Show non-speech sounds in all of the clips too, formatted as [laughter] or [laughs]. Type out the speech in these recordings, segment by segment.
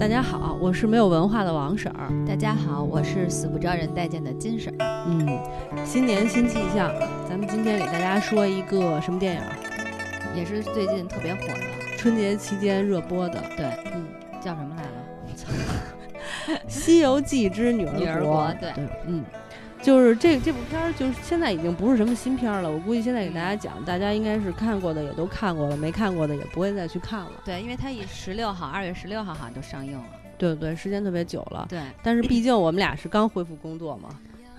大家好，我是没有文化的王婶儿。大家好，我是死不招人待见的金婶儿。嗯，新年新气象，咱们今天给大家说一个什么电影？也是最近特别火的，春节期间热播的。对，嗯，叫什么来着？[laughs]《西游记之女儿国》。女儿国对对，嗯，就是这这部片儿，就是现在已经不是什么新片儿了。我估计现在给大家讲，大家应该是看过的也都看过了，没看过的也不会再去看了。对，因为它以十六号，二月十六号好像就上映了。对对，时间特别久了。对，但是毕竟我们俩是刚恢复工作嘛，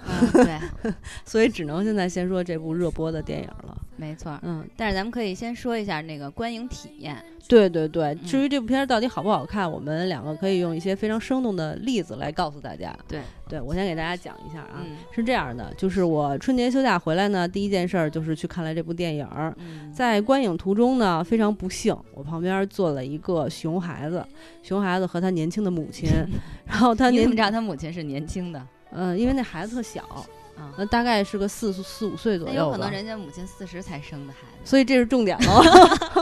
嗯，对，[laughs] 所以只能现在先说这部热播的电影了。没错。嗯，但是咱们可以先说一下那个观影体验。对对对，至嗯于这部片儿到底好不好看，我们两个可以用一些非常生动的例子来告诉大家。对，对我先给大家讲一下啊，嗯。是这样的，就是我春节休假回来呢，第一件事儿就是去看了这部电影在观影途中呢，非常不幸，我旁边坐了一个熊孩子，熊孩子和他年轻的母亲，[laughs] 然后他年你怎么知道他母亲是年轻的？嗯、因为那孩子特小，啊，呃，大概是个四四五岁左右吧，有可能人家母亲四十才生的孩子。所以这是重点喽。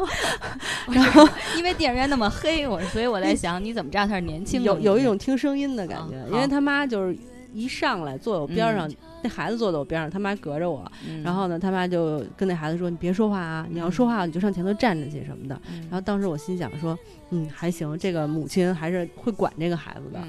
[laughs] 然后因为电影院那么黑，我所以我在想，你怎么知道他是年轻的有？有一种听声音的感觉，啊因为好他妈就是一上来坐在我边儿上，那孩子坐在我边上，他妈隔着我，嗯，然后呢，他妈就跟那孩子说：“你别说话啊，你要说话你就上前头站着去什么的。”嗯，然后当时我心想说：“嗯，还行，这个母亲还是会管这个孩子的。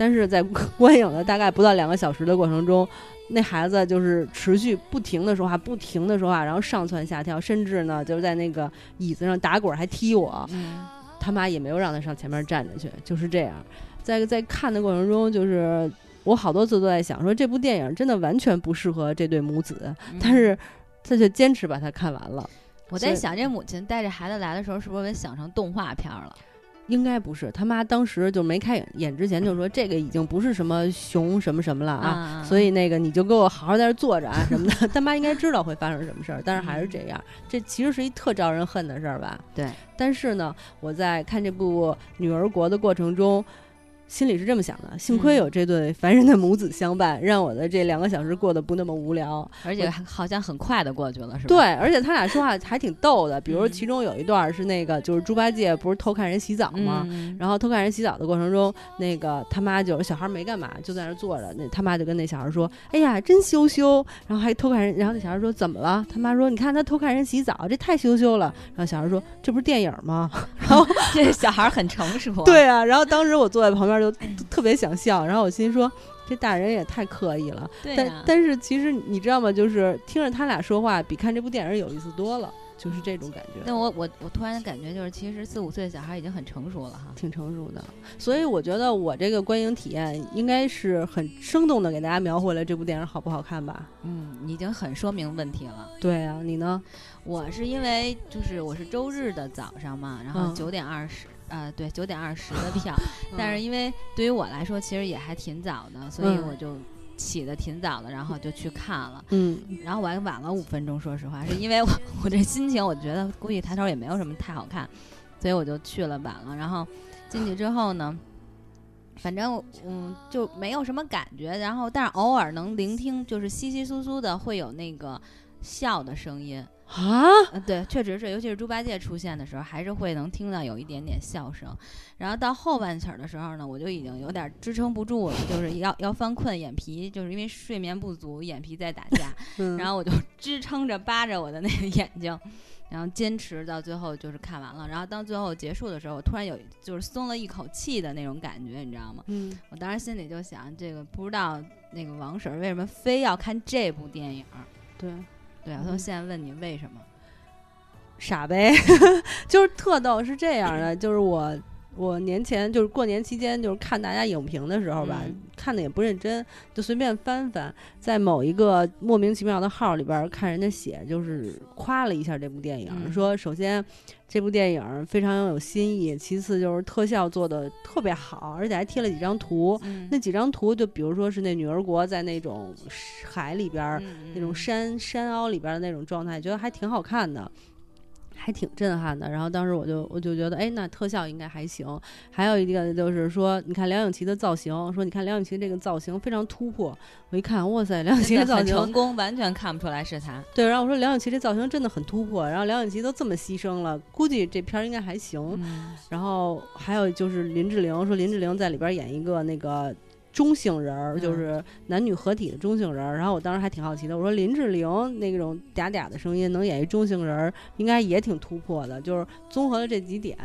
嗯但是在 [laughs] 观影的大概不到两个小时的过程中，那孩子就是持续不停的说话，不停的说话，然后上蹿下跳，甚至呢就是在那个椅子上打滚还踢我。嗯他妈也没有让他上前面站着去，就是这样。在在看的过程中，就是我好多次都在想，说这部电影真的完全不适合这对母子，但是他却坚持把它看完了。我在想，这母亲带着孩子来的时候，是不是给想成动画片儿了？应该不是，他妈当时就没开演演之前就说这个已经不是什么熊什么什么了啊，啊所以那个你就给我好好在这儿坐着啊什么的。[laughs] 他妈应该知道会发生什么事儿，但是还是这样，这其实是一特招人恨的事儿吧？对，但是呢，我在看这部《女儿国》的过程中，心里是这么想的：幸亏嗯有这对凡人的母子相伴，让我的这两个小时过得不那么无聊。而且好像很快的过去了，是吧？对，而且他俩说话还挺逗的，[laughs] 比如嗯其中有一段是那个，就是猪八戒不是偷看人洗澡吗？嗯，然后偷看人洗澡的过程中，那个他妈就是小孩没干嘛，就在那儿坐着。那他妈就跟那小孩说：“哎呀，真羞羞。”然后还偷看人，然后那小孩说：“怎么了？”他妈说：“你看他偷看人洗澡，这太羞羞了。”然后小孩说：“这不是电影吗？”然后 [laughs] 这小孩儿很成熟。[laughs] 对啊，然后当时我坐在旁边就特别想笑，然后我心说。这大人也太刻意了，但但是其实你知道吗？就是听着他俩说话，比看这部电影有意思多了，就是这种感觉。那我我我突然感觉就是，其实四五岁的小孩已经很成熟了哈。挺成熟的，所以我觉得我这个观影体验应该是很生动的给大家描绘了这部电影好不好看吧？嗯，已经很说明问题了。对啊，你呢？我是因为就是我是周日的早上嘛，然后嗯九点二十。呃，对，九点二十的票，[laughs] 但是因为对于我来说，其实也还挺早的，所以嗯我就起的挺早的，然后就去看了。嗯然后我还晚了五分钟，说实话，是因为我我这心情，我觉得估计抬头也没有什么太好看，所以我就去了晚了。然后进去之后呢，反正嗯就没有什么感觉，然后但是偶尔能聆听，就是稀稀疏疏的会有那个笑的声音。啊，呃，对，确实是，尤其是猪八戒出现的时候，还是会能听到有一点点笑声。然后到后半曲儿的时候呢，我就已经有点支撑不住了，就是要要犯困，眼皮就是因为睡眠不足，眼皮在打架。[laughs] 嗯然后我就支撑着扒着我的那个眼睛，然后坚持到最后就是看完了。然后当最后结束的时候，我突然有就是松了一口气的那种感觉，你知道吗？嗯，我当时心里就想，这个不知道那个王婶为什么非要看这部电影儿？对，对，啊，他说现在问你为什么？傻呗，[laughs] 就是特逗，是这样的，[laughs] 就是我。我年前就是过年期间，就是看大家影评的时候吧，嗯看的也不认真，就随便翻翻，在某一个莫名其妙的号里边儿看人家写，就是夸了一下这部电影，嗯说首先这部电影非常有新意，其次就是特效做的特别好，而且还贴了几张图。嗯那几张图就比如说是那女儿国在那种海里边那种山山凹里边儿的那种状态，觉得还挺好看的。还挺震撼的。然后当时我就我就觉得，哎，那特效应该还行。还有一个就是说，你看梁咏琪的造型，说你看梁咏琪这个造型非常突破。我一看，哇塞，梁咏琪这造型成功，完全看不出来是她。对，然后我说梁咏琪这造型真的很突破。然后梁咏琪都这么牺牲了，估计这片儿应该还行。然后还有就是林志玲，说林志玲在里边演一个那个。中性人儿就是男女合体的中性人儿，然后我当时还挺好奇的，我说林志玲那种嗲嗲的声音能演一中性人儿，应该也挺突破的。就是综合了这几点，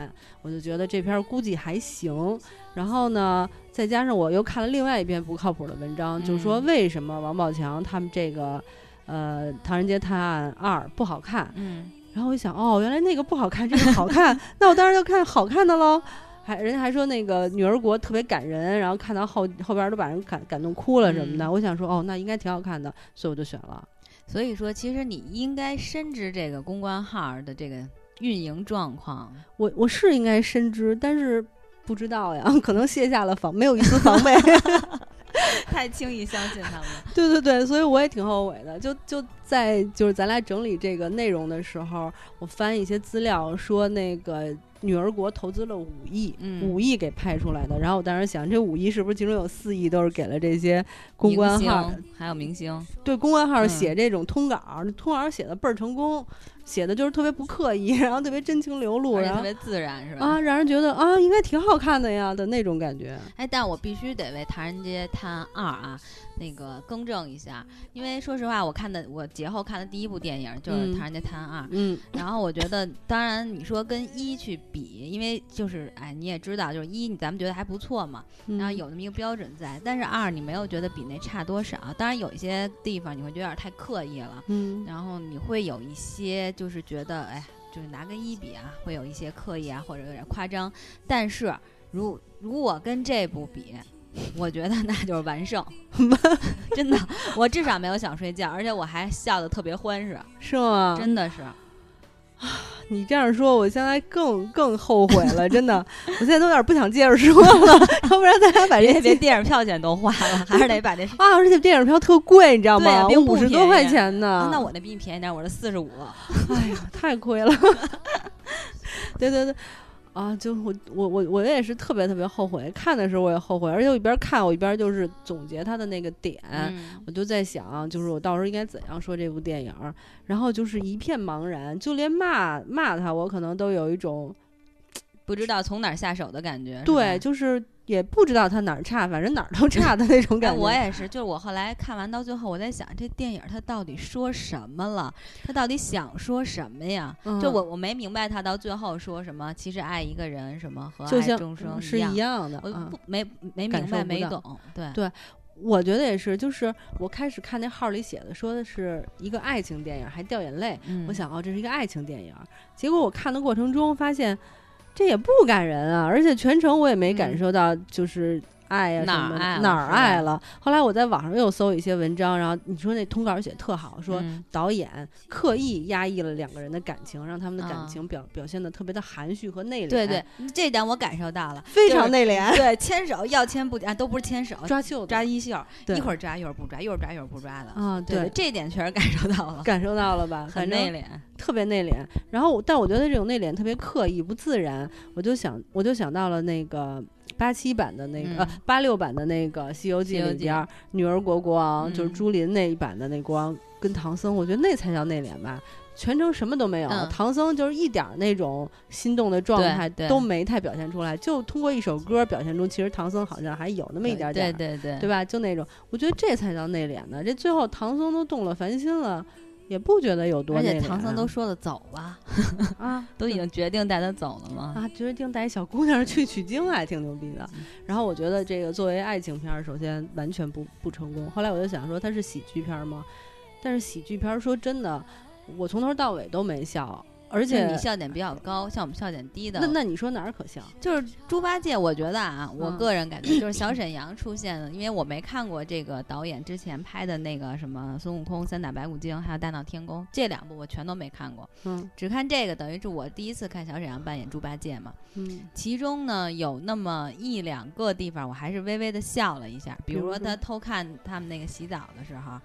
我就觉得这片估计还行。然后呢，再加上我又看了另外一篇不靠谱的文章，就是说为什么王宝强他们这个呃《唐人街探案二》不好看。嗯，然后我一想，哦，原来那个不好看，这个好看，[laughs] 那我当然要看好看的喽。还人家还说那个女儿国特别感人，然后看到后后边都把人感感动哭了什么的。我想说哦，那应该挺好看的，所以我就选了。所以说，其实你应该深知这个公关号的这个运营状况。我我是应该深知，但是不知道呀，[laughs] 可能卸下了防，没有一丝防备，[laughs] 太轻易相信他们。[laughs] 对对对，所以我也挺后悔的。就就在就是咱俩整理这个内容的时候，我翻一些资料说那个。女儿国投资了五亿，五亿给拍出来的。然后我当时想，这五亿是不是其中有四亿都是给了这些公关号，还有明星？对，公关号写这种通稿，通稿写的倍儿成功。写的就是特别不刻意，[laughs] 然后特别真情流露，然后特别自然，是吧？啊，让人觉得啊，应该挺好看的呀的那种感觉。哎，但我必须得为《唐人街探案二》啊，那个更正一下，因为说实话，我看的我节后看的第一部电影就是《唐人街探案二》，嗯，然后我觉得，当然你说跟一去比，因为就是哎，你也知道，就是一咱们觉得还不错嘛，然后有那么一个标准在，但是二你没有觉得比那差多少，当然有一些地方你会觉得有点太刻意了，嗯，然后你会有一些。就是觉得，哎，就是拿跟一比啊，会有一些刻意啊，或者有点夸张。但是，如如果跟这部比，我觉得那就是完胜，[laughs] 真的。我至少没有想睡觉，而且我还笑得特别欢实，是吗？真的是。你这样说，我现在更更后悔了，真的，我现在都有点不想接着说了，[laughs] 要不然咱俩把这些电影票钱都花了，还是得把这啊，而且电影票特贵，你知道吗？五十多块钱呢。那我那比你便宜点，我这四十五。哎呀，太亏了。对 [laughs] 对对。啊，就我我我我也是特别特别后悔，看的时候我也后悔，而且我一边看我一边就是总结他的那个点，我就在想，就是我到时候应该怎样说这部电影，然后就是一片茫然，就连骂骂他，我可能都有一种不知道从哪下手的感觉。对，就是。也不知道他哪儿差，反正哪儿都差的那种感觉。我也是，就是我后来看完到最后，我在想这电影他到底说什么了？他到底想说什么呀？就我我没明白他到最后说什么。其实爱一个人什么和爱众生是一样的。我不没没明白没懂。对对，我觉得也是。就是我开始看那号里写的，说的是一个爱情电影，还掉眼泪。我想哦，这是一个爱情电影。结果我看的过程中发现。这也不感人啊，而且全程我也没感受到，就是。爱呀什么哪儿爱了？后来我在网上又搜一些文章，然后你说那通稿写特好，说导演刻意压抑了两个人的感情，让他们的感情表表现的特别的含蓄和内敛。对对，这点我感受到了，非常内敛。对，牵手要牵不啊，都不是牵手，[laughs] 抓袖抓衣袖，一会儿抓一会儿不抓，一会儿抓一会儿不抓的。啊，对，这点确实感受到了，[laughs] 感受到了吧？很内敛，特别内敛。然后，但我觉得这种内敛特别刻意不自然，我就想，我就想到了那个。八七版的那个，呃，八六版的那个《西游记》里边，女儿国国王就是朱琳那一版的那国王跟唐僧，我觉得那才叫内敛吧。全程什么都没有，唐僧就是一点那种心动的状态都没太表现出来，就通过一首歌表现出其实唐僧好像还有那么一点点，对对对，对吧？就那种，我觉得这才叫内敛呢。这最后唐僧都动了凡心了。也不觉得有多，而且唐僧都说了走吧，[laughs] 啊，都已经决定带他走了吗？啊，决定带小姑娘去取经，还挺牛逼的。然后我觉得这个作为爱情片，首先完全不不成功。后来我就想说，它是喜剧片吗？但是喜剧片，说真的，我从头到尾都没笑。而且你笑点比较高，像我们笑点低的。那那你说哪儿可笑？[laughs] 就是猪八戒，我觉得啊，我个人感觉就是小 [laughs] 沈阳出现的，因为我没看过这个导演之前拍的那个什么孙悟空、三打白骨精，还有大闹天宫这两部我全都没看过，嗯，只看这个，等于是我第一次看小沈阳扮演猪八戒嘛，嗯，其中呢有那么一两个地方我还是微微的笑了一下，比如说他偷看他们那个洗澡的时候。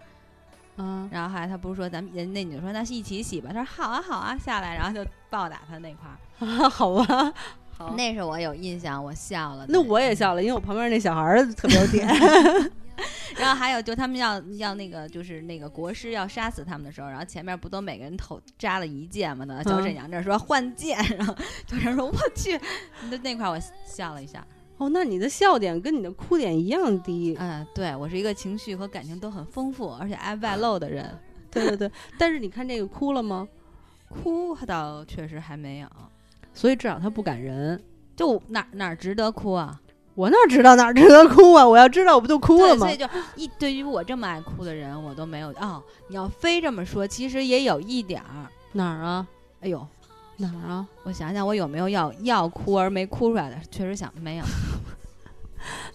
啊，然后后来他不是说咱们人那女的说那一起洗吧，他说好啊好啊，下来然后就暴打他那块儿，[laughs] 好吧，好。那是我有印象，我笑了。那我也笑了，因为我旁边那小孩儿特别有点。[laughs] [laughs] 然后还有就他们要要那个就是那个国师要杀死他们的时候，然后前面不都每个人头扎了一箭嘛？呢，小沈阳这说换箭，然后就人说我去，那那块我笑了一下。哦，那你的笑点跟你的哭点一样低。嗯，对我是一个情绪和感情都很丰富，而且爱外露的人。[laughs] 对对对，但是你看这个哭了吗？哭倒确实还没有，所以至少他不感人。就哪哪值得哭啊？我哪知道哪值得哭啊？我要知道我不就哭了吗？所以就一对于我这么爱哭的人，我都没有哦。你要非这么说，其实也有一点儿哪儿啊？哎呦，哪儿啊？我想想，我有没有要要哭而没哭出来的？确实想没有。[laughs]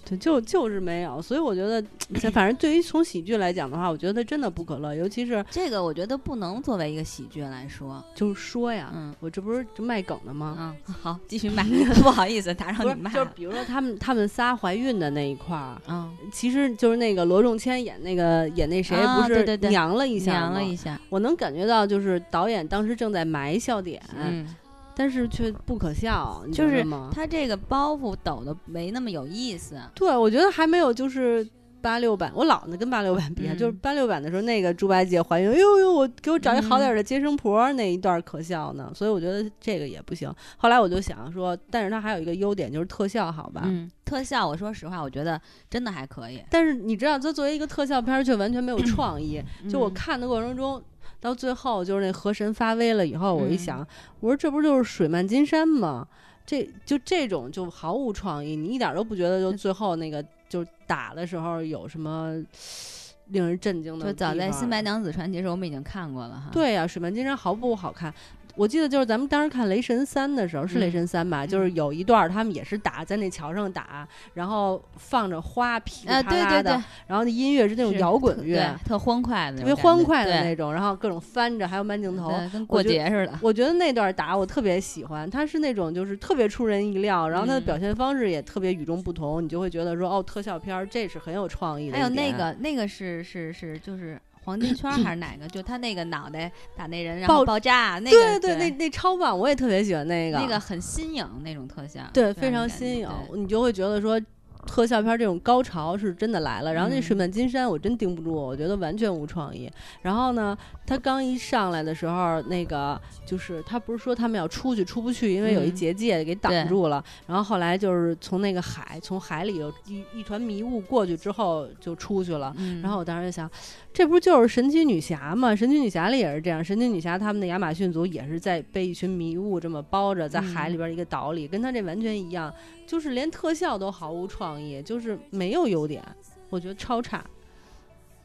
对，就就是没有，所以我觉得，反正对于从喜剧来讲的话，我觉得真的不可乐，尤其是这个，我觉得不能作为一个喜剧来说，就是说呀，嗯，我这不是就卖梗的吗？嗯，好，继续卖，不好意思打扰你卖。就是比如说他们他们仨怀孕的那一块儿，嗯，其实就是那个罗仲谦演那个演那谁不是娘了一下娘了一下，我能感觉到就是导演当时正在埋笑点。嗯。但是却不可笑，就是他这个包袱抖的没那么有意思。对，我觉得还没有就是八六版，我老呢跟八六版比，就是八六版的时候那个猪八戒怀孕，哎呦呦，我给我找一好点的接生婆那一段可笑呢，所以我觉得这个也不行。后来我就想说，但是它还有一个优点就是特效，好吧？嗯，特效，我说实话，我觉得真的还可以。但是你知道，它作为一个特效片，却完全没有创意。就我看的过程中。到最后就是那河神发威了以后，我一想，我说这不就是水漫金山吗？这就这种就毫无创意，你一点都不觉得就最后那个就打的时候有什么令人震惊的？就早在《新白娘子传奇》时候我们已经看过了哈。对呀，水漫金山毫不好看。我记得就是咱们当时看《雷神三》的时候，是《雷神三》吧？就是有一段他们也是打在那桥上打，然后放着花噼里啪啦的，然后那音乐是那种摇滚乐，特欢快的，特别欢快的那种，然后各种翻着，还有慢镜头，跟过节似的。我觉得那段打我特别喜欢，他是那种就是特别出人意料，然后他的表现方式也特别与众不同，你就会觉得说哦，特效片儿这是很有创意的。还有那个那个是是是就是。黄金圈还是 [clears throat] 哪个？就他那个脑袋打那人，然后爆炸，那个对对，那那超棒，我也特别喜欢那个，那个很新颖那种特效，对，非常新颖，你就会觉得说。特效片这种高潮是真的来了，然后那水漫金山我真盯不住，我觉得完全无创意。然后呢，他刚一上来的时候，那个就是他不是说他们要出去出不去，因为有一结界给挡住了。然后后来就是从那个海，从海里有一一团迷雾过去之后就出去了。然后我当时就想，这不就是神奇女侠吗？神奇女侠里也是这样，神奇女侠他们的亚马逊族也是在被一群迷雾这么包着，在海里边一个岛里，跟他这完全一样。就是连特效都毫无创意，就是没有优点，我觉得超差。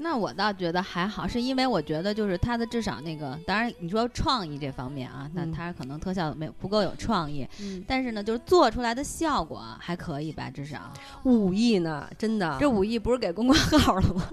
那我倒觉得还好，是因为我觉得就是它的至少那个，当然你说创意这方面啊，那它可能特效没有不够有创意，但是呢，就是做出来的效果还可以吧，至少五亿呢，真的，这五亿不是给公关号了吗？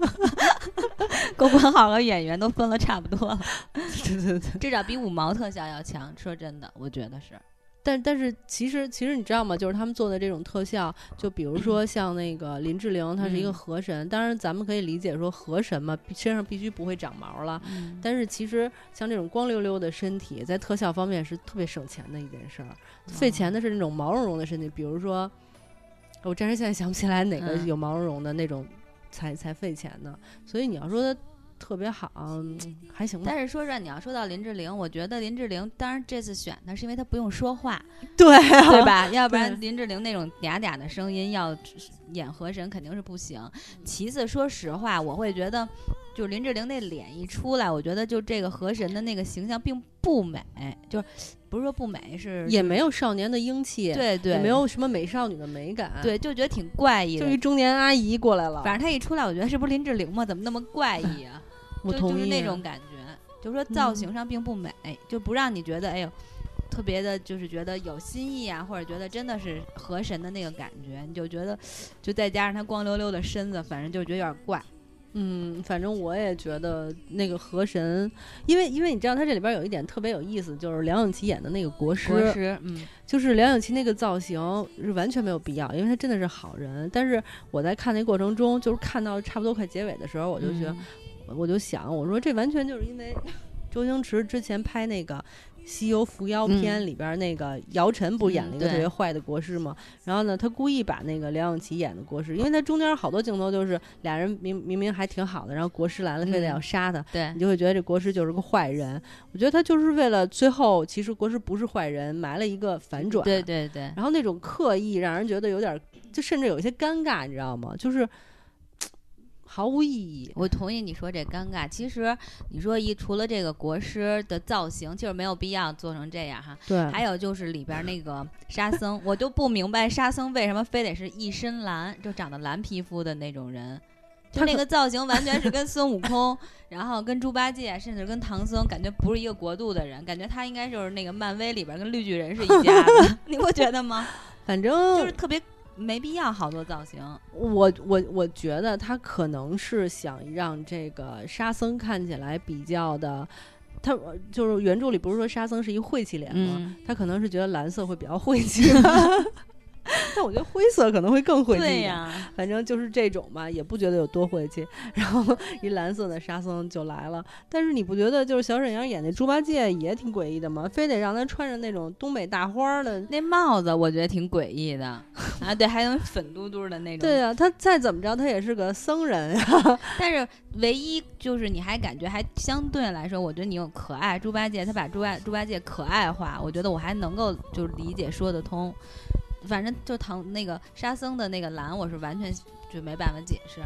[laughs] 公关号和演员都分了差不多了，[laughs] 对对对，至少比五毛特效要强。说真的，我觉得是。但但是其实其实你知道吗？就是他们做的这种特效，就比如 [clears throat] 说像那个林志玲，她是一个河神。当然咱们可以理解说河神嘛，身上必须不会长毛了。但是其实像这种光溜溜的身体，在特效方面是特别省钱的一件事儿。费钱的是那种毛茸茸的身体，比如说我暂时现在想不起来哪个有毛茸茸的那种才才费钱呢。所以你要说。特别好，还行吧。但是说实话，你要说到林志玲，我觉得林志玲，当然这次选她是因为她不用说话，[laughs] 对对吧？要不然林志玲那种嗲嗲的声音要演河神肯定是不行。其次，说实话，我会觉得，就林志玲那脸一出来，我觉得就这个河神的那个形象并不美，就是不是说不美，是也没有少年的英气，对对，也没有什么美少女的美感，对，就觉得挺怪异。就一中年阿姨过来了，反正她一出来，我觉得是不是林志玲嘛？怎么那么怪异啊？就就是那种感觉，就是说造型上并不美，就不让你觉得哎呦特别的，就是觉得有新意啊，或者觉得真的是河神的那个感觉，你就觉得，就再加上他光溜溜的身子，反正就觉得有点怪。嗯，反正我也觉得那个河神，因为因为你知道他这里边有一点特别有意思，就是梁咏琪演的那个国师，国师，嗯，就是梁咏琪那个造型是完全没有必要，因为他真的是好人。但是我在看那过程中，就是看到差不多快结尾的时候，我就觉得。我我就想，我说这完全就是因为 [laughs] 周星驰之前拍那个。《西游伏妖篇》里边那个姚晨不是演了一个特别坏的国师吗？然后呢，他故意把那个梁咏琪演的国师，因为他中间好多镜头就是俩人明明明还挺好的，然后国师来了非得要杀他，对你就会觉得这国师就是个坏人。我觉得他就是为了最后其实国师不是坏人，埋了一个反转。对对对。然后那种刻意让人觉得有点，就甚至有些尴尬，你知道吗？就是。毫无意义。我同意你说这尴尬。其实你说一除了这个国师的造型，就是没有必要做成这样哈。对。还有就是里边那个沙僧，我就不明白沙僧为什么非得是一身蓝，就长得蓝皮肤的那种人。他那个造型完全是跟孙悟空，[laughs] 然后跟猪八戒，甚至跟唐僧，感觉不是一个国度的人。感觉他应该就是那个漫威里边跟绿巨人是一家的，[laughs] 你不觉得吗？反正就是特别。没必要好多造型，我我我觉得他可能是想让这个沙僧看起来比较的，他就是原著里不是说沙僧是一晦气脸吗？他可能是觉得蓝色会比较晦气。[laughs] 但我觉得灰色可能会更晦气。对呀，反正就是这种吧，也不觉得有多晦气。然后一蓝色的沙僧就来了，但是你不觉得就是小沈阳演那猪八戒也挺诡异的吗？非得让他穿着那种东北大花的那帽子，我觉得挺诡异的啊。对，还有粉嘟嘟的那种。对啊，他再怎么着，他也是个僧人啊。[laughs] 但是唯一就是你还感觉还相对来说，我觉得你有可爱猪八戒，他把猪八猪八戒可爱化，我觉得我还能够就是理解说得通。反正就唐那个沙僧的那个蓝，我是完全就没办法解释。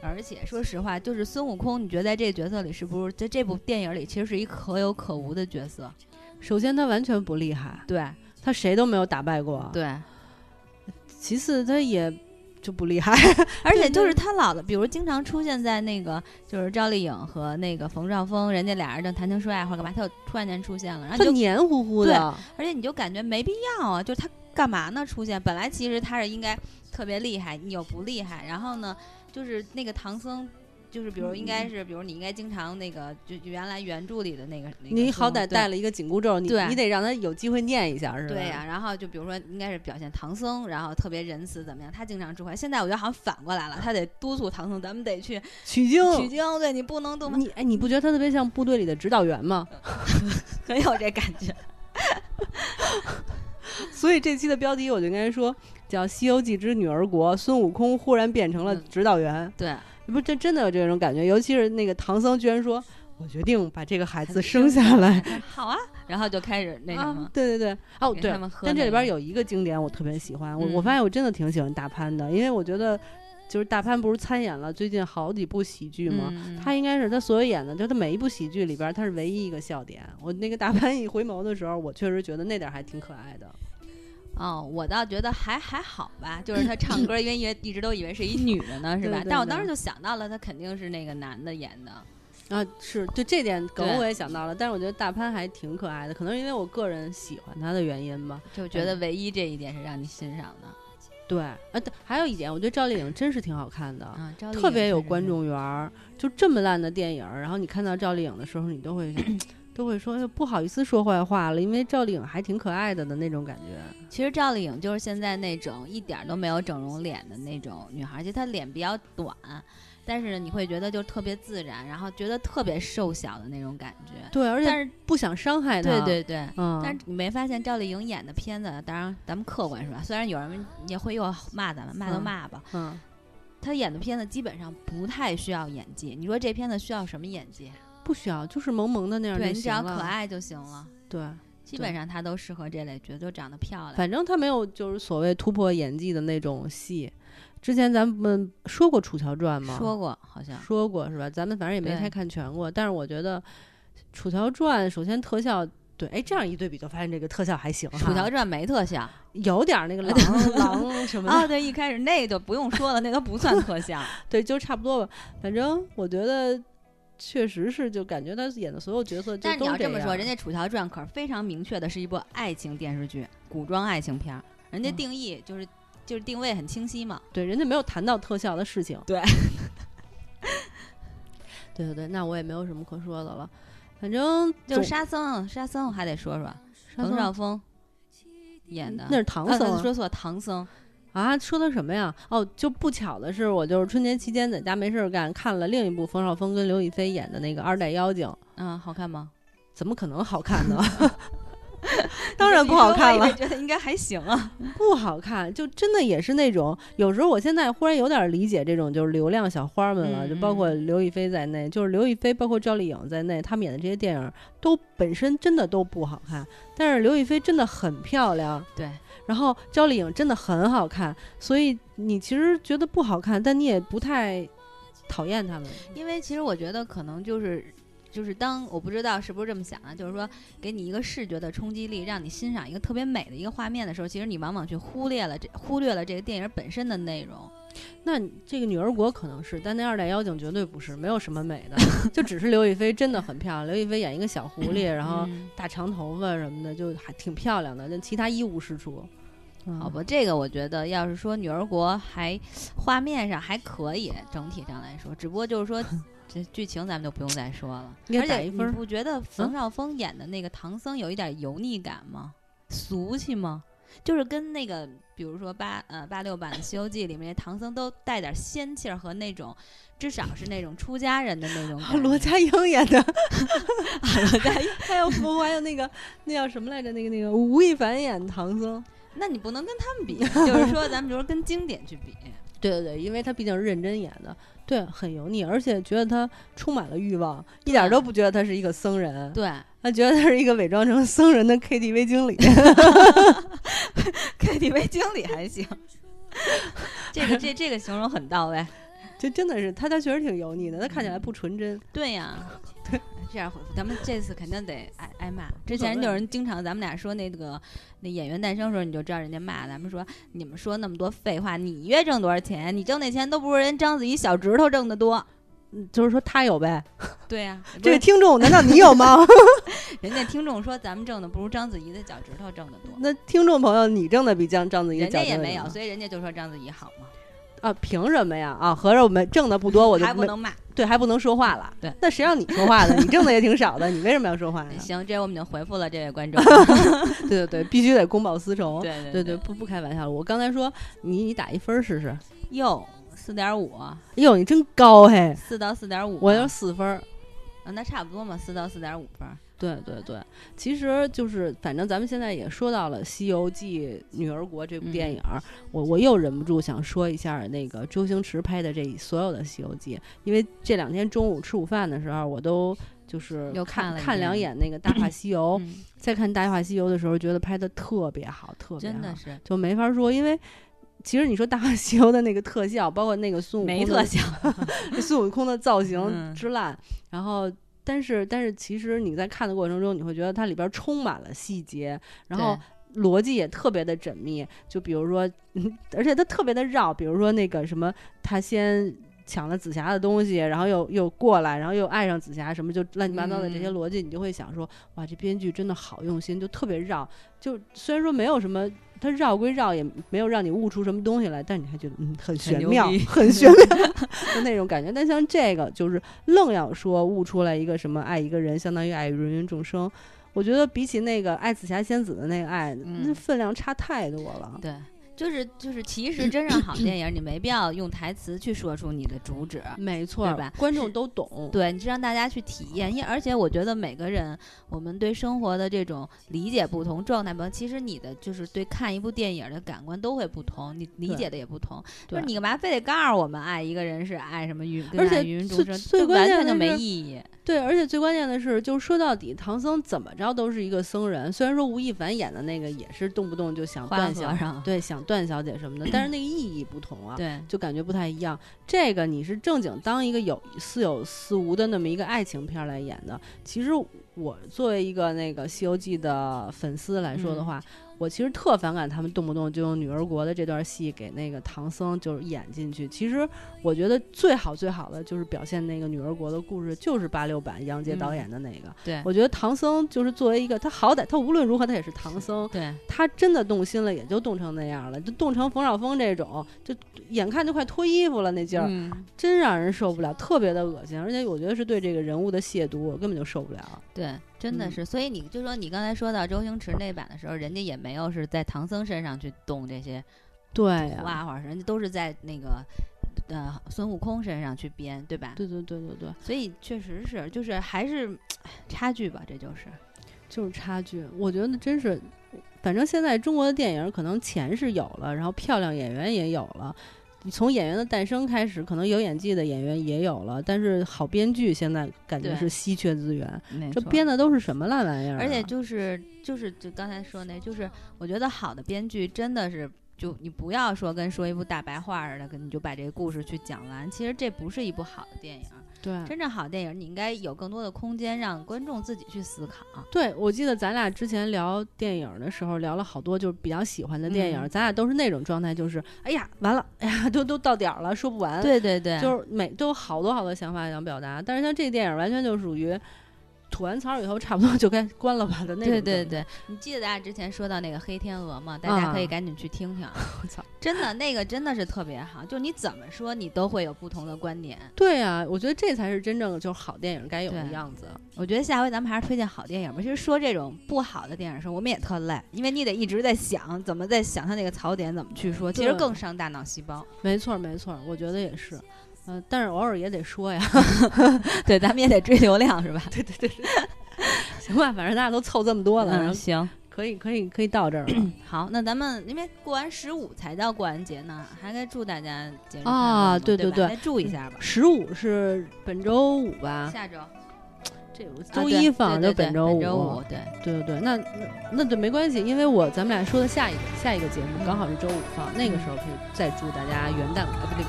而且说实话，就是孙悟空，你觉得在这个角色里是不是在这部电影里其实是一可有可无的角色？首先他完全不厉害，对他谁都没有打败过。对，其次他也就不厉害，[laughs] 而且就是他老的，比如经常出现在那个就是赵丽颖和那个冯绍峰，人家俩人正谈情说爱或者干嘛，他就突然间出现了，然后就黏糊糊的，而且你就感觉没必要啊，就是他。干嘛呢？出现本来其实他是应该特别厉害，你又不厉害。然后呢，就是那个唐僧，就是比如应该是，比如你应该经常那个，就原来原著里的那个。你好歹带了一个紧箍咒，你你得让他有机会念一下，是吧？对呀。然后就比如说，应该是表现唐僧，然后特别仁慈怎么样？他经常智慧。现在我觉得好像反过来了，他得督促唐僧，咱们得去取经。取经，对你不能动。你哎，你不觉得他特别像部队里的指导员吗？[laughs] 很有这感觉。[laughs] 所以这期的标题我就应该说叫《西游记之女儿国》，孙悟空忽然变成了指导员。对，不，这真的有这种感觉。尤其是那个唐僧，居然说：“我决定把这个孩子生下来。” [laughs] 好啊，然后就开始那什么。对对对，哦对。但这里边有一个经典，我特别喜欢。我我发现我真的挺喜欢大潘的，因为我觉得。就是大潘不是参演了最近好几部喜剧吗？他应该是他所有演的，就他每一部喜剧里边，他是唯一一个笑点。我那个大潘一回眸的时候，我确实觉得那点还挺可爱的。哦，我倒觉得还还好吧，就是他唱歌，[laughs] 因为一直都以为是一女的呢，[laughs] 是吧？但我当时就想到了，他肯定是那个男的演的。啊，是，就这点梗我也想到了，但是我觉得大潘还挺可爱的，可能因为我个人喜欢他的原因吧，就觉得唯一这一点是让你欣赏的。对，呃，对，还有一点，我觉得赵丽颖真是挺好看的，啊，特别有观众缘儿。就这么烂的电影，然后你看到赵丽颖的时候，你都会 [clears throat] 都会说不好意思说坏话了，因为赵丽颖还挺可爱的的那种感觉。其实赵丽颖就是现在那种一点都没有整容脸的那种女孩，而且她脸比较短。但是你会觉得就特别自然，然后觉得特别瘦小的那种感觉。对，而且但是不想伤害他。对对对，嗯。但是你没发现赵丽颖演的片子，当然咱们客观是吧？虽然有人也会又骂咱们，骂就骂吧。嗯。她演的片子基本上不太需要演技。你说这片子需要什么演技？不需要，就是萌萌的那样对你只要可爱就行了。对。基本上她都适合这类角色，长得漂亮。反正她没有就是所谓突破演技的那种戏。之前咱们说过《楚乔传》吗？说过，好像说过是吧？咱们反正也没太看全过，但是我觉得《楚乔传》首先特效对，哎，这样一对比就发现这个特效还行。《楚乔传》没特效，有点那个 [laughs] 狼狼什么的啊。对，一开始那个就不用说了，那都不算特效。[laughs] 对，就差不多吧。反正我觉得确实是，就感觉他演的所有角色，但你要这么说，人家《楚乔传》可是非常明确的是一部爱情电视剧，古装爱情片儿，人家定义就是。就是定位很清晰嘛，对，人家没有谈到特效的事情，对，[laughs] 对对对，那我也没有什么可说的了，反正就是沙僧，沙僧我还得说说，冯绍峰演的，那是唐僧，说错，唐僧，啊，说的什么呀？哦，就不巧的是，我就是春节期间在家没事儿干，看了另一部冯绍峰跟刘亦菲演的那个《二代妖精》，嗯，好看吗？怎么可能好看呢？[laughs] [laughs] 当然不好看了，觉得应该还行啊，[laughs] 不好看，就真的也是那种，有时候我现在忽然有点理解这种就是流量小花们了，就包括刘亦菲在内，就是刘亦菲包括赵丽颖在内，他们演的这些电影都本身真的都不好看，但是刘亦菲真的很漂亮，对，然后赵丽颖真的很好看，所以你其实觉得不好看，但你也不太讨厌他们，因为其实我觉得可能就是。就是当我不知道是不是这么想啊，就是说给你一个视觉的冲击力，让你欣赏一个特别美的一个画面的时候，其实你往往去忽略了这忽略了这个电影本身的内容。那这个女儿国可能是，但那二代妖精绝对不是，没有什么美的，[laughs] 就只是刘亦菲真的很漂亮。刘亦菲演一个小狐狸，然后大长头发什么的，就还挺漂亮的，但其他一无是处。好吧，这个我觉得要是说女儿国还画面上还可以，整体上来说，只不过就是说。这剧情咱们就不用再说了，而且你不觉得冯绍峰演的那个唐僧有一点油腻感吗？俗气吗？就是跟那个，比如说八呃八六版的《西游记》里面唐僧都带点仙气儿和那种，至少是那种出家人的那种。罗家英演的，[laughs] [laughs] 罗家英还有还有那个那叫什么来着？那个那个吴亦凡演唐僧，那你不能跟他们比，就是说咱们就是跟经典去比。对对对，因为他毕竟是认真演的。对，很油腻，而且觉得他充满了欲望，一点都不觉得他是一个僧人。对，他觉得他是一个伪装成僧人的 KTV 经理。[laughs] [laughs] KTV 经理还行，这个这这个形容很到位。就真的是他，他确实挺油腻的，他看起来不纯真。对呀，[laughs] 对，这样回复，咱们这次肯定得挨挨骂。之前就有人经常咱们俩说那个那演员诞生的时候，你就知道人家骂咱们说你们说那么多废话，你月挣多少钱？你挣那钱都不如人章子怡小指头挣的多。嗯，就是说他有呗。[laughs] 对呀，这位听众，难道你有吗？[laughs] 人家听众说咱们挣的不如章子怡的脚趾头挣的多。那听众朋友，你挣的比章章子怡？人家也没有，所以人家就说章子怡好嘛。啊，凭什么呀？啊，合着我们挣的不多，我就还不能骂，对，还不能说话了。对，那谁让你说话的？你挣的也挺少的，你为什么要说话呢？[laughs] 行，这我们已经回复了这位观众。对对对，必须得公报私仇。[laughs] 对对对，不不开玩笑了。我刚才说你你打一分试试。哟，四点五。哟，你真高嘿！四到四点五。我要四分。啊，那差不多嘛，四到四点五分。对对对，其实就是，反正咱们现在也说到了《西游记女儿国》这部电影，我我又忍不住想说一下那个周星驰拍的这所有的《西游记》，因为这两天中午吃午饭的时候，我都就是又看看两眼那个《大话西游》，再看《大话西游》的时候，觉得拍的特别好，特别真的是。就没法说，因为其实你说《大话西游》的那个特效，包括那个孙悟空没特效，[laughs] 孙悟空的造型之烂，然后。但是，但是，其实你在看的过程中，你会觉得它里边充满了细节，然后逻辑也特别的缜密。就比如说，而且它特别的绕，比如说那个什么，他先抢了紫霞的东西，然后又又过来，然后又爱上紫霞，什么就乱七八糟的这些逻辑，你就会想说，哇，这编剧真的好用心，就特别绕。就虽然说没有什么。他绕归绕，也没有让你悟出什么东西来，但你还觉得嗯很玄妙，很玄妙的那种感觉。但像这个，就是愣要说悟出来一个什么爱一个人，相当于爱芸芸众生，我觉得比起那个爱紫霞仙子的那个爱，那分量差太多了。对。就是就是，其实真正好电影，你没必要用台词去说出你的主旨，没错，对吧？观众都懂，对，你是让大家去体验。因而且我觉得每个人，我们对生活的这种理解不同，状态不同，其实你的就是对看一部电影的感官都会不同，你理解的也不同。就是你干嘛非得告诉我们爱一个人是爱什么云，而且芸芸众生，最关键就没意义。对，而且最关键的是，就说到底，唐僧怎么着都是一个僧人。虽然说吴亦凡演的那个也是动不动就想断想对，想段小姐什么的，但是那个意义不同啊，对，就感觉不太一样。这个你是正经当一个有似有似无的那么一个爱情片来演的。其实我作为一个那个《西游记》的粉丝来说的话。我其实特反感他们动不动就用女儿国的这段戏给那个唐僧就是演进去。其实我觉得最好最好的就是表现那个女儿国的故事，就是八六版杨洁导演的那个。对，我觉得唐僧就是作为一个他好歹他无论如何他也是唐僧，对，他真的动心了也就动成那样了，就动成冯绍峰这种，就眼看就快脱衣服了那劲儿，真让人受不了，特别的恶心，而且我觉得是对这个人物的亵渎，我根本就受不了。对。真的是，所以你就说你刚才说到周星驰那版的时候，人家也没有是在唐僧身上去动这些对啊，人家都是在那个呃孙悟空身上去编，对吧？对对对对对，所以确实是，就是还是 [tsk] 差距吧，这就是。就是差距。我觉得真是，反正现在中国的电影可能钱是有了，然后漂亮演员也有了。从演员的诞生开始，可能有演技的演员也有了，但是好编剧现在感觉是稀缺资源。这编的都是什么烂玩意儿啊、而且就是就是就刚才说那，就是我觉得好的编剧真的是，就你不要说跟说一部大白话似的，跟你就把这个故事去讲完。其实这不是一部好的电影，对真正好的电影你应该有更多的空间让观众自己去思考。对，我记得咱俩之前聊电影的时候聊了好多，就是比较喜欢的电影，嗯咱俩都是那种状态，就是哎呀完了，哎呀都都到点儿了，说不完。对对对，就是每都有好多好多想法想表达，但是像这个电影完全就属于吐完槽以后差不多就该关了吧的那种。对对，对，你记得咱俩之前说到那个黑天鹅吗？大家可以啊赶紧去听听，[laughs] 我操！真的那个真的是特别好，就你怎么说你都会有不同的观点。对呀、我觉得这才是真正的就是好电影该有的样子。我觉得下回咱们还是推荐好电影吧。其实说这种不好的电影的时候，我们也特累，因为你得一直在想怎么在想它那个槽点怎么去说，其实更伤大脑细胞。没错没错，我觉得也是。嗯、但是偶尔也得说呀，[laughs] [laughs] 对，咱们也得追流量是吧？对对对对，[laughs] 行吧，反正大家都凑这么多了，嗯，行，可以可以可以到这儿了。[clears throat] 好，那咱们因为过完十五才到过完节呢，还该祝大家节日快乐啊对对对对吧再祝一下吧。十五是本周五吧？下周这周一放就本周五。对。对对对，那那那对没关系，因为我咱们俩说的下一个下一个节目刚好是周五放，那个时候可以再祝大家元旦啊不对，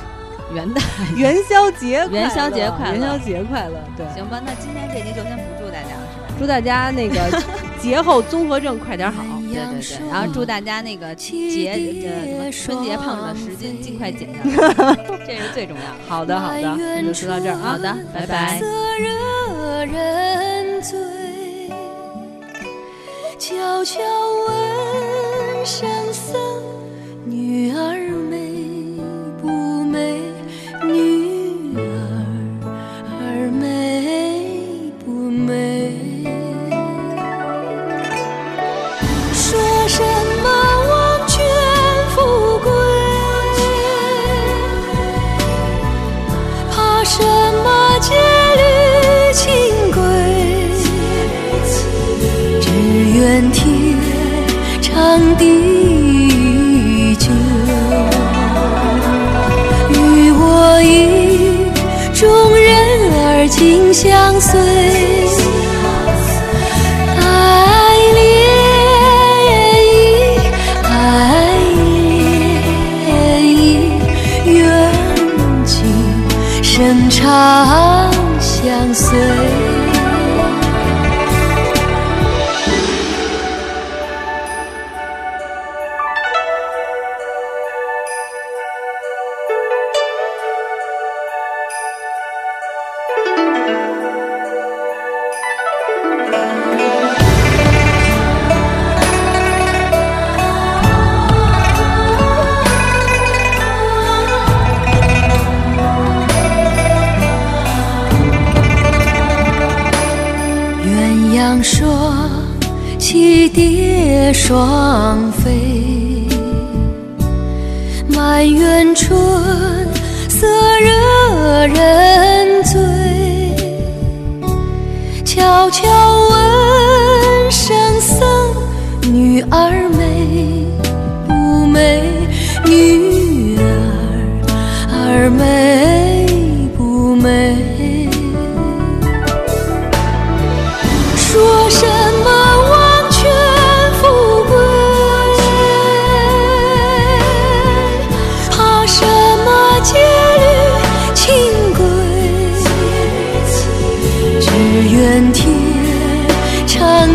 元旦，[laughs] 元宵节快乐。元宵节快乐。元宵节快乐，对，行吧？那今天这集就先不祝大家了，是吧？祝大家那个 [laughs] 节后综合症快点好。对对对，然后祝大家那个节呃什么春节胖了十斤，尽快减下来，[laughs] 这是最重要的。好的好的，那就说到这儿啊，好的，拜拜。悄悄问圣僧：女儿相随。爱恋意，爱恋意，愿今生长相随。双飞，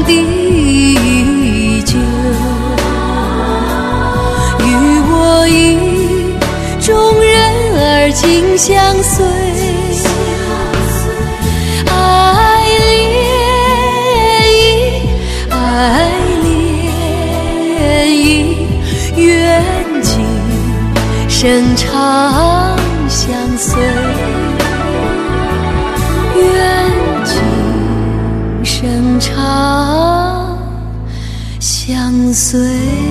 地久，与我意中人儿紧相随。爱恋意，爱恋意，愿今生长相随，今生长相随。